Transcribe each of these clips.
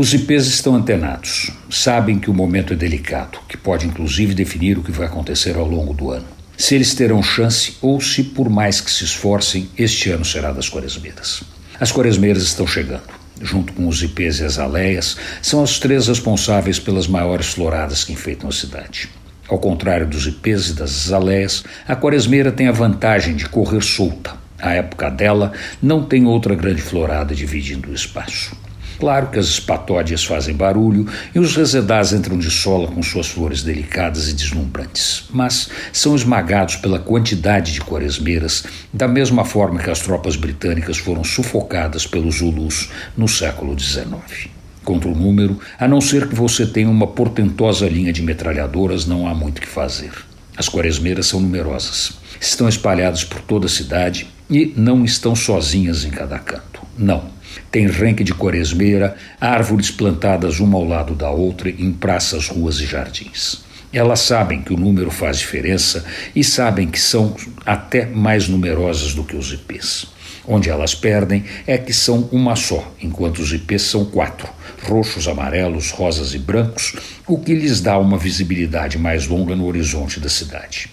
Os IPs estão antenados, sabem que o momento é delicado, que pode inclusive definir o que vai acontecer ao longo do ano. Se eles terão chance ou se, por mais que se esforcem, este ano será das Quaresmeiras. As Quaresmeiras estão chegando. Junto com os ipês e as aleias, são as três responsáveis pelas maiores floradas que enfeitam a cidade. Ao contrário dos ipês e das aleias, a quaresmeira tem a vantagem de correr solta. A época dela não tem outra grande florada dividindo o espaço. Claro que as espatódias fazem barulho e os resedás entram de sola com suas flores delicadas e deslumbrantes, mas são esmagados pela quantidade de quaresmeiras, da mesma forma que as tropas britânicas foram sufocadas pelos Zulus no século XIX. Contra o número, a não ser que você tenha uma portentosa linha de metralhadoras, não há muito o que fazer. As quaresmeiras são numerosas, estão espalhadas por toda a cidade e não estão sozinhas em cada canto. Não. Tem renque de quaresmeira, árvores plantadas uma ao lado da outra em praças, ruas e jardins. Elas sabem que o número faz diferença e sabem que são até mais numerosas do que os IPs. Onde elas perdem é que são uma só, enquanto os IPs são quatro: roxos, amarelos, rosas e brancos, o que lhes dá uma visibilidade mais longa no horizonte da cidade.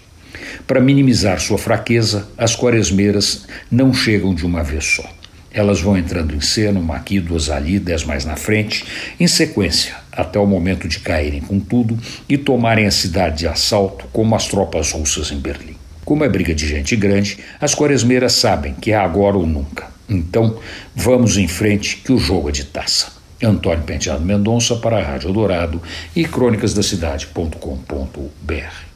Para minimizar sua fraqueza, as quaresmeiras não chegam de uma vez só. Elas vão entrando em cena, uma aqui, duas ali, dez mais na frente, em sequência, até o momento de caírem com tudo e tomarem a cidade de assalto, como as tropas russas em Berlim. Como é briga de gente grande, as quaresmeiras sabem que é agora ou nunca. Então, vamos em frente, que o jogo é de taça. Antônio Penteado Mendonça para a Rádio Dourado e crônicasdacidade.com.br.